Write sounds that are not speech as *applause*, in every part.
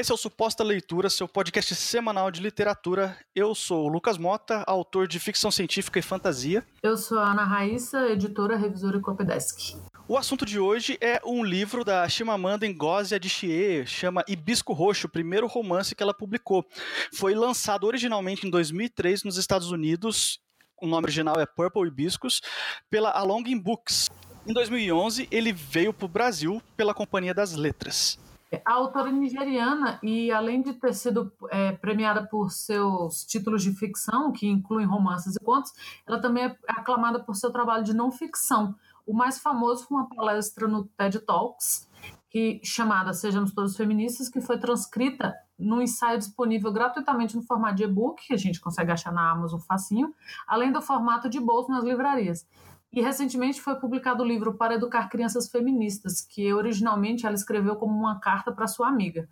Esse é o Suposta Leitura, seu podcast semanal de literatura. Eu sou o Lucas Mota, autor de ficção científica e fantasia. Eu sou a Ana Raíssa, editora, revisora e copydesk. O assunto de hoje é um livro da Chimamanda Ngozi Adichie, chama Hibisco Roxo, o primeiro romance que ela publicou. Foi lançado originalmente em 2003 nos Estados Unidos, o nome original é Purple Hibiscus, pela A Longing Books. Em 2011, ele veio para o Brasil pela Companhia das Letras. A autora nigeriana, e além de ter sido é, premiada por seus títulos de ficção, que incluem romances e contos, ela também é aclamada por seu trabalho de não ficção. O mais famoso foi uma palestra no TED Talks, que, chamada Sejamos Todos Feministas, que foi transcrita num ensaio disponível gratuitamente no formato de e-book, que a gente consegue achar na Amazon facinho, além do formato de bolso nas livrarias. E recentemente foi publicado o livro Para Educar Crianças Feministas, que originalmente ela escreveu como uma carta para sua amiga.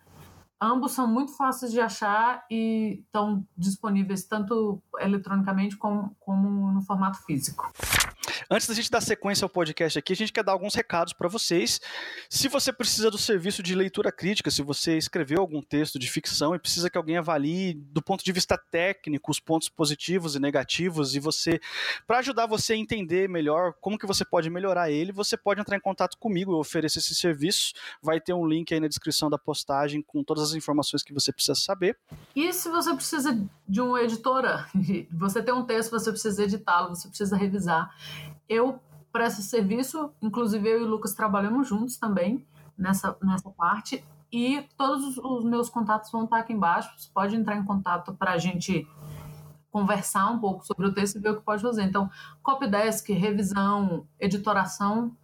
Ambos são muito fáceis de achar e estão disponíveis tanto eletronicamente como, como no formato físico. Antes da gente dar sequência ao podcast aqui, a gente quer dar alguns recados para vocês. Se você precisa do serviço de leitura crítica, se você escreveu algum texto de ficção e precisa que alguém avalie do ponto de vista técnico os pontos positivos e negativos e você para ajudar você a entender melhor como que você pode melhorar ele, você pode entrar em contato comigo, eu ofereço esse serviço. Vai ter um link aí na descrição da postagem com todas as informações que você precisa saber. E se você precisa de uma editora, *laughs* você tem um texto, você precisa editá-lo, você precisa revisar eu presto serviço, inclusive eu e o Lucas trabalhamos juntos também nessa, nessa parte. E todos os meus contatos vão estar aqui embaixo. Você pode entrar em contato para a gente conversar um pouco sobre o texto e ver o que pode fazer. Então, copydesk, revisão, editoração,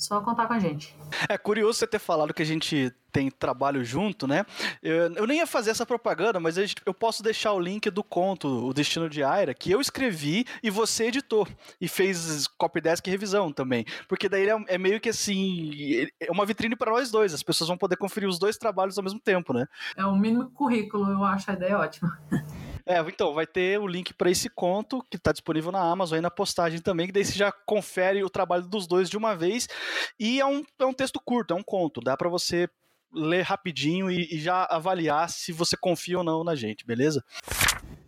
só contar com a gente. É curioso você ter falado que a gente tem trabalho junto, né? Eu, eu nem ia fazer essa propaganda, mas gente, eu posso deixar o link do conto O Destino de Aira, que eu escrevi e você editou. E fez copydesk e revisão também. Porque daí é, é meio que assim. É uma vitrine para nós dois. As pessoas vão poder conferir os dois trabalhos ao mesmo tempo, né? É o mínimo currículo, eu acho a ideia ótima. *laughs* É, então, vai ter o link para esse conto, que está disponível na Amazon aí na postagem também, que daí você já confere o trabalho dos dois de uma vez. E é um, é um texto curto, é um conto, dá para você ler rapidinho e, e, já avaliar se você confia ou não na gente, beleza?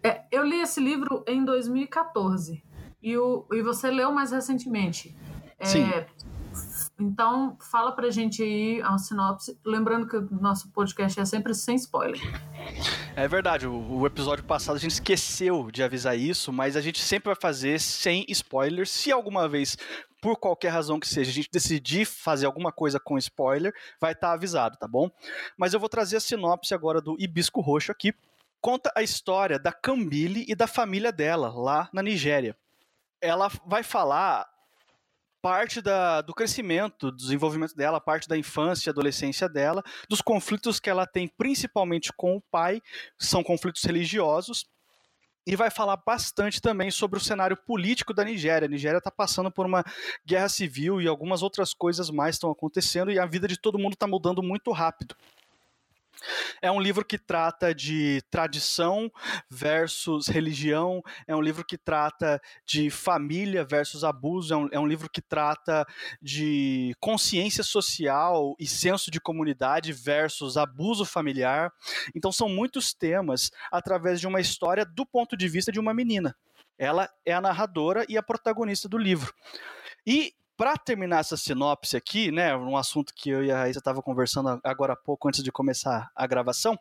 É, eu li esse livro em 2014 e, o, e você leu mais recentemente. É, Sim. Então, fala pra gente aí a sinopse. Lembrando que o nosso podcast é sempre sem spoiler. É verdade, o, o, episódio passado a gente esqueceu de avisar isso, mas a gente sempre vai fazer sem spoilers. Se alguma vez, por qualquer razão que seja, a gente decidir fazer alguma coisa com spoiler, vai estar tá avisado, tá bom? Mas eu vou trazer a sinopse agora do Hibisco Roxo aqui. Conta a história da Cambile e da família dela, lá na Nigéria. Ela vai falar parte da, do crescimento, do desenvolvimento dela, parte da infância e adolescência dela, dos conflitos que ela tem principalmente com o pai, são conflitos religiosos, e vai falar bastante também sobre o cenário político da Nigéria. A Nigéria está passando por uma guerra civil e algumas outras coisas mais estão acontecendo e a vida de todo mundo está mudando muito rápido. É um livro que trata de tradição versus religião, é um livro que trata de família versus abuso, é um, é um livro que trata de consciência social e senso de comunidade versus abuso familiar. Então, são muitos temas através de uma história do ponto de vista de uma menina. Ela é a narradora e a protagonista do livro. E para terminar essa sinopse aqui, né, um assunto que eu e a Raíssa estavam conversando agora há pouco, antes de começar a gravação,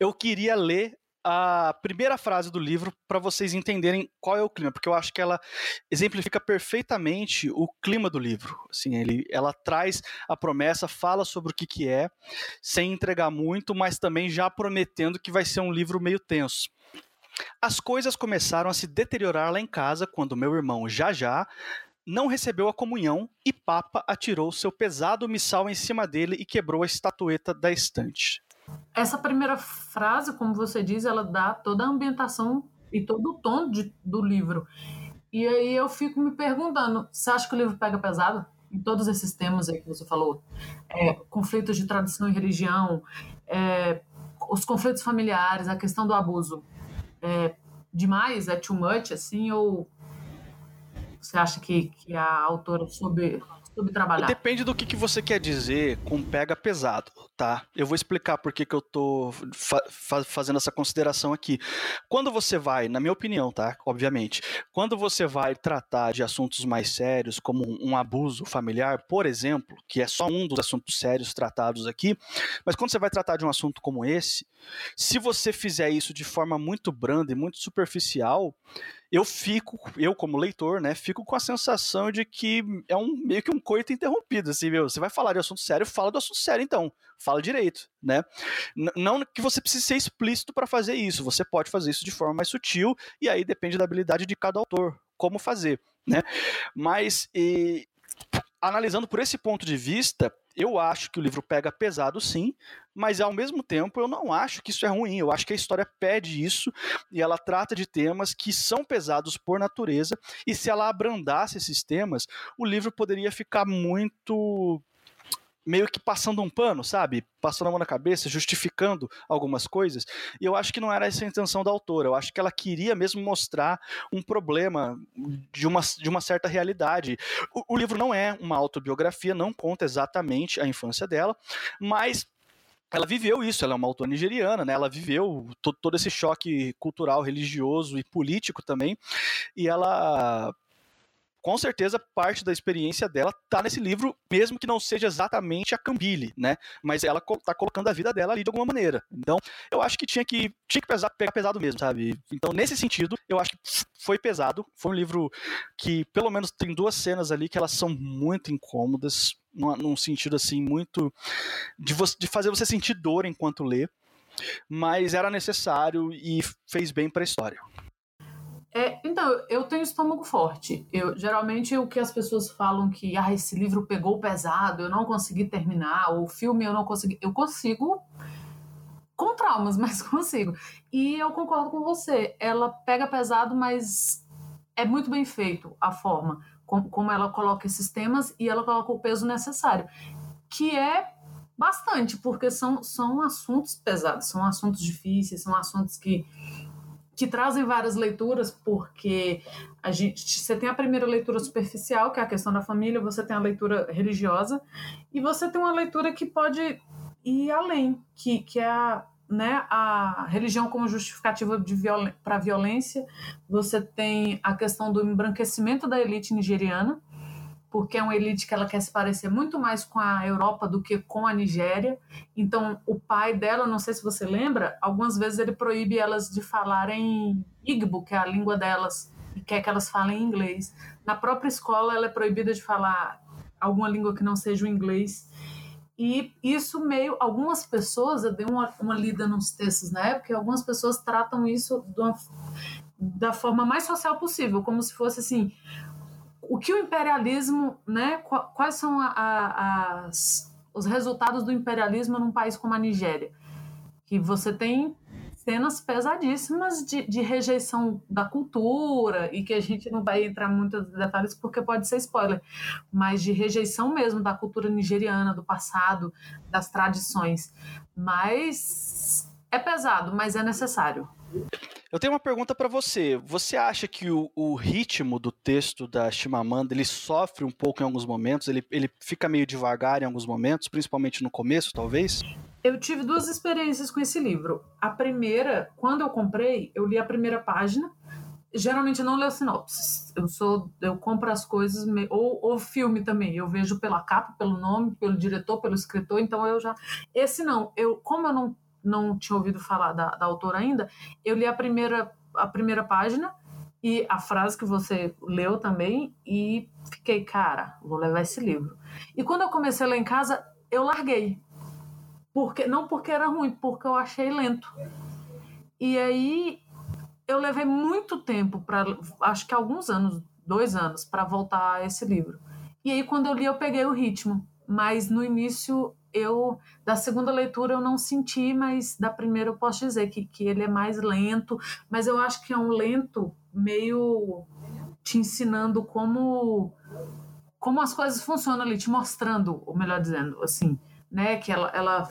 eu queria ler a primeira frase do livro para vocês entenderem qual é o clima, porque eu acho que ela exemplifica perfeitamente o clima do livro. Assim, ele, ela traz a promessa, fala sobre o que, que é, sem entregar muito, mas também já prometendo que vai ser um livro meio tenso. As coisas começaram a se deteriorar lá em casa quando meu irmão Jajá não recebeu a comunhão e Papa atirou seu pesado missal em cima dele e quebrou a estatueta da estante. Essa primeira frase, como você diz, ela dá toda a ambientação e todo o tom de, do livro. E aí eu fico me perguntando, você acha que o livro pega pesado? Em todos esses temas aí que você falou, é, conflitos de tradição e religião, é, os conflitos familiares, a questão do abuso, é demais, é too much, assim, ou você acha que, que a autora soube, soube trabalhar? Depende do que, que você quer dizer com pega pesado. Tá, eu vou explicar por que, que eu tô fa fazendo essa consideração aqui. Quando você vai, na minha opinião, tá? Obviamente, quando você vai tratar de assuntos mais sérios, como um abuso familiar, por exemplo, que é só um dos assuntos sérios tratados aqui, mas quando você vai tratar de um assunto como esse, se você fizer isso de forma muito branda e muito superficial, eu fico, eu como leitor, né, fico com a sensação de que é um meio que um coito interrompido, assim, meu, você vai falar de assunto sério, fala do assunto sério então, fala direito, né? N não que você precise ser explícito para fazer isso, você pode fazer isso de forma mais sutil e aí depende da habilidade de cada autor, como fazer, né? Mas e, analisando por esse ponto de vista, eu acho que o livro pega pesado, sim, mas ao mesmo tempo eu não acho que isso é ruim. Eu acho que a história pede isso e ela trata de temas que são pesados por natureza. E se ela abrandasse esses temas, o livro poderia ficar muito meio que passando um pano, sabe? Passando a mão na cabeça, justificando algumas coisas. E eu acho que não era essa a intenção da autora. Eu acho que ela queria mesmo mostrar um problema de uma, de uma certa realidade. O, o livro não é uma autobiografia, não conta exatamente a infância dela, mas ela viveu isso, ela é uma autora nigeriana, né? Ela viveu todo, todo esse choque cultural, religioso e político também, e ela com certeza parte da experiência dela tá nesse livro, mesmo que não seja exatamente a Cambile, né? Mas ela tá colocando a vida dela ali de alguma maneira. Então, eu acho que tinha que, tinha que pesar, pegar pesado mesmo, sabe? Então, nesse sentido, eu acho que foi pesado. Foi um livro que, pelo menos, tem duas cenas ali que elas são muito incômodas, num, num sentido assim, muito. De, você, de fazer você sentir dor enquanto lê. Mas era necessário e fez bem para a história. É, então, eu tenho estômago forte. Eu geralmente o que as pessoas falam que ah, esse livro pegou pesado, eu não consegui terminar, o filme eu não consegui. Eu consigo com traumas, *laughs* mas consigo. E eu concordo com você. Ela pega pesado, mas é muito bem feito a forma como, como ela coloca esses temas e ela coloca o peso necessário, que é bastante, porque são, são assuntos pesados, são assuntos difíceis, são assuntos que que trazem várias leituras, porque a gente, você tem a primeira leitura superficial, que é a questão da família, você tem a leitura religiosa, e você tem uma leitura que pode ir além, que, que é a, né, a religião como justificativa violen para a violência, você tem a questão do embranquecimento da elite nigeriana, porque é uma elite que ela quer se parecer muito mais com a Europa do que com a Nigéria. Então, o pai dela, não sei se você lembra, algumas vezes ele proíbe elas de falarem Igbo, que é a língua delas, e quer que elas falem inglês. Na própria escola, ela é proibida de falar alguma língua que não seja o inglês. E isso meio. Algumas pessoas, eu dei uma, uma lida nos textos na época, e algumas pessoas tratam isso uma, da forma mais social possível, como se fosse assim o que o imperialismo, né, quais são a, a, as, os resultados do imperialismo num país como a Nigéria? Que você tem cenas pesadíssimas de, de, rejeição da cultura e que a gente não vai entrar muito em detalhes porque pode ser spoiler, mas de rejeição mesmo da cultura nigeriana, do passado, das tradições. Mas é pesado, mas é necessário. Eu tenho uma pergunta para você. Você acha que o, o, ritmo do texto da Chimamanda ele sofre um pouco em alguns momentos? Ele, ele fica meio devagar em alguns momentos, principalmente no começo, talvez? Eu tive duas experiências com esse livro. A primeira, quando eu comprei, eu li a primeira página. Geralmente eu não leio sinopses. Eu sou, eu compro as coisas ou, ou filme também. Eu vejo pela capa, pelo nome, pelo diretor, pelo escritor. Então eu já. Esse não. Eu, como eu não não tinha ouvido falar da, da autora ainda, eu li a primeira, a primeira página e a frase que você leu também e fiquei, cara, vou levar esse livro. E quando eu comecei ler em casa, eu larguei. Porque, não porque era ruim, porque eu achei lento. E aí eu levei muito tempo para, acho que alguns anos, dois anos, para voltar a esse livro. E aí quando eu li, eu peguei o ritmo. Mas no início eu da segunda leitura eu não senti, mas da primeira eu posso dizer que, que ele é mais lento, mas eu acho que é um lento meio te ensinando como como as coisas funcionam ali, te mostrando, ou melhor dizendo, assim, né, que ela, ela,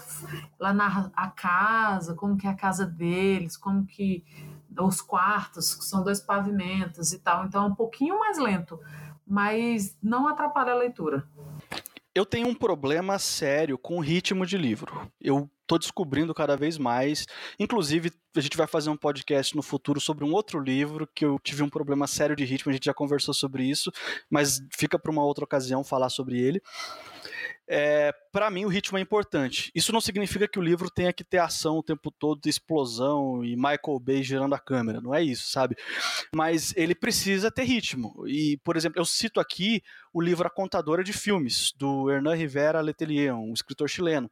ela narra a casa, como que é a casa deles, como que os quartos, que são dois pavimentos e tal, então é um pouquinho mais lento, mas não atrapalha a leitura. Eu tenho um problema sério com o ritmo de livro. Eu tô descobrindo cada vez mais. Inclusive, a gente vai fazer um podcast no futuro sobre um outro livro que eu tive um problema sério de ritmo, a gente já conversou sobre isso, mas fica para uma outra ocasião falar sobre ele é, para mim o ritmo é importante. Isso não significa que o livro tenha que ter ação o tempo todo, explosão e Michael Bay girando a câmera, não é isso, sabe? Mas ele precisa ter ritmo. E, por exemplo, eu cito aqui o livro A Contadora de Filmes, do Hernan Rivera Letelier, um escritor chileno.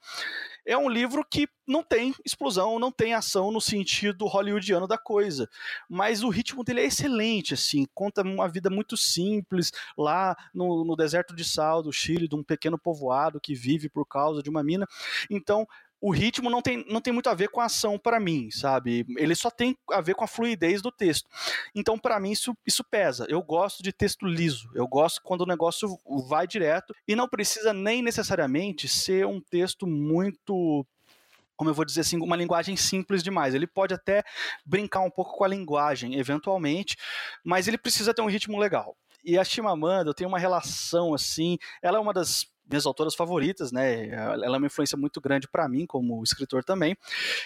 É um livro que não tem explosão, não tem ação no sentido hollywoodiano da coisa, mas o ritmo dele é excelente, assim, conta uma vida muito simples lá no, no deserto de sal do Chile, de um pequeno povoado que vive por causa de uma mina. Então, o ritmo não tem, não tem muito a ver com a ação para mim, sabe? Ele só tem a ver com a fluidez do texto. Então, para mim, isso, isso pesa. Eu gosto de texto liso. Eu gosto quando o negócio vai direto e não precisa nem necessariamente ser um texto muito como eu vou dizer assim, uma linguagem simples demais. Ele pode até brincar um pouco com a linguagem, eventualmente, mas ele precisa ter um ritmo legal. E a Chimamanda, eu tenho uma relação assim, ela é uma das minhas autoras favoritas, né? Ela é uma influência muito grande para mim como escritor também.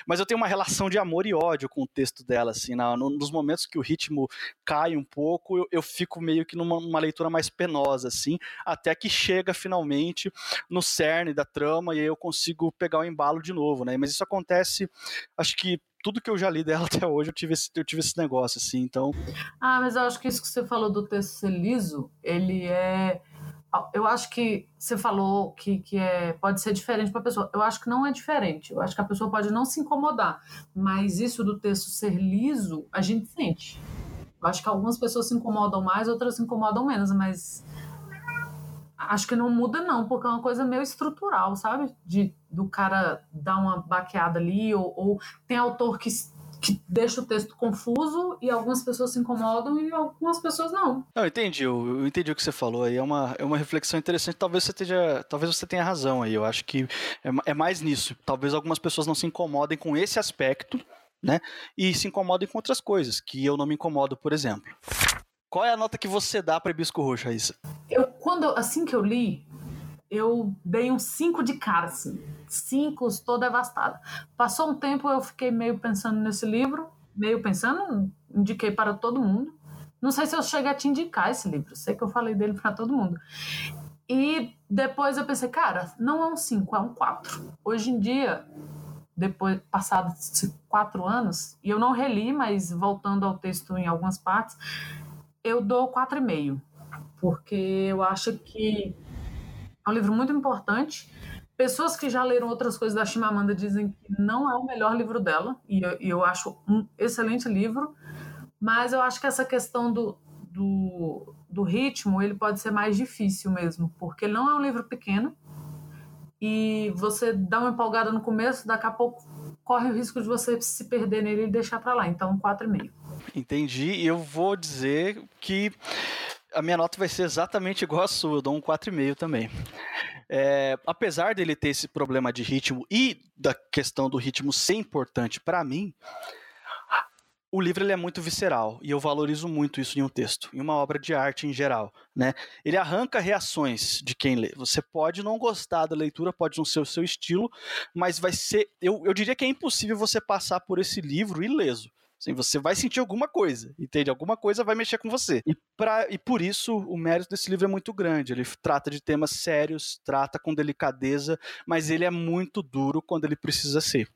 Mas eu tenho uma relação de amor e ódio com o texto dela, assim, na, no, nos momentos que o ritmo cai um pouco, eu, eu fico meio que numa leitura mais penosa, assim, até que chega finalmente no cerne da trama e aí eu consigo pegar o embalo de novo, né? Mas isso acontece, acho que tudo que eu já li dela *laughs* até hoje, eu tive esse, eu tive esse negócio, assim, então... Ah, mas eu acho que isso que você falou do texto ser liso, ele é eu acho que você falou que, que é, pode ser diferente para a pessoa. Eu acho que não é diferente. Eu acho que a pessoa pode não se incomodar. Mas isso do texto ser liso, a gente sente. Eu acho que algumas pessoas se incomodam mais, outras se incomodam menos, mas acho que não muda não, porque é uma coisa meio estrutural, sabe? De do cara dar uma baqueada ali, ou, ou tem autor que deixa o texto confuso e algumas pessoas se incomodam e algumas pessoas não. Não, entendi, eu, eu entendi o que você falou aí, é uma, é uma reflexão interessante, talvez você, tenha, talvez você tenha razão aí, eu acho que é, é mais nisso, talvez algumas pessoas não se incomodem com esse aspecto, né, e se incomodem com outras coisas, que eu não me incomodo, por exemplo. Qual é a nota que você dá para Hibisco Roxo, Raíssa? Eu, quando, assim que eu li, eu dei um 5 de cara, assim. 5, estou devastada. Passou um tempo, eu fiquei meio pensando nesse livro, meio pensando, indiquei para todo mundo. Não sei se eu cheguei a te indicar esse livro, sei que eu falei dele para todo mundo. E depois eu pensei, cara, não é um 5, é um 4. Hoje em dia, depois passados quatro anos, e eu não reli, mas voltando ao texto em algumas partes, eu dou 4,5. Porque eu acho que um livro muito importante. Pessoas que já leram outras coisas da Chimamanda dizem que não é o melhor livro dela, e eu, eu acho um excelente livro, mas eu acho que essa questão do, do, do ritmo ele pode ser mais difícil mesmo, porque não é um livro pequeno, e você dá uma empolgada no começo, daqui a pouco corre o risco de você se perder nele e deixar para lá. Então, 4,5. Entendi. Eu vou dizer que a minha nota vai ser exatamente igual a sua, eu dou um 4,5 também. É, apesar dele ter esse problema de ritmo e da questão do ritmo ser importante para mim, o livro ele é muito visceral e eu valorizo muito isso em um texto, em uma obra de arte em geral. Né? Ele arranca reações de quem lê. Você pode não gostar da leitura, pode não ser o seu estilo, mas vai ser. Eu, eu diria que é impossível você passar por esse livro ileso. Assim, você vai sentir alguma coisa, entende? Alguma coisa vai mexer com você. E, pra, e por isso o mérito desse livro é muito grande. Ele trata de temas sérios, trata com delicadeza, mas ele é muito duro quando ele precisa ser.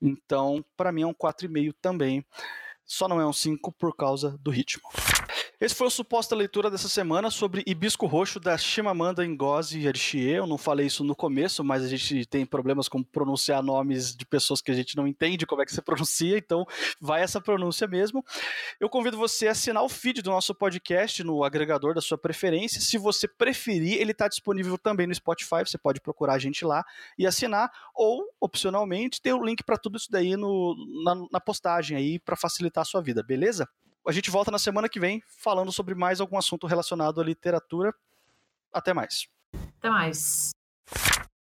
Então, para mim é um 4,5 também. Só não é um 5 por causa do ritmo. Esse foi o suposta leitura dessa semana sobre Hibisco Roxo da Chimamanda Ngozi Adichie. Eu não falei isso no começo, mas a gente tem problemas com pronunciar nomes de pessoas que a gente não entende como é que se *laughs* pronuncia, então vai essa pronúncia mesmo. Eu convido você a assinar o feed do nosso podcast no agregador da sua preferência. Se você preferir, ele está disponível também no Spotify, você pode procurar a gente lá e assinar, ou, opcionalmente, tem o link para tudo isso daí no, na, na postagem aí para facilitar a sua vida, beleza? A gente volta na semana que vem falando sobre mais algum assunto relacionado à literatura. Até mais. Até mais.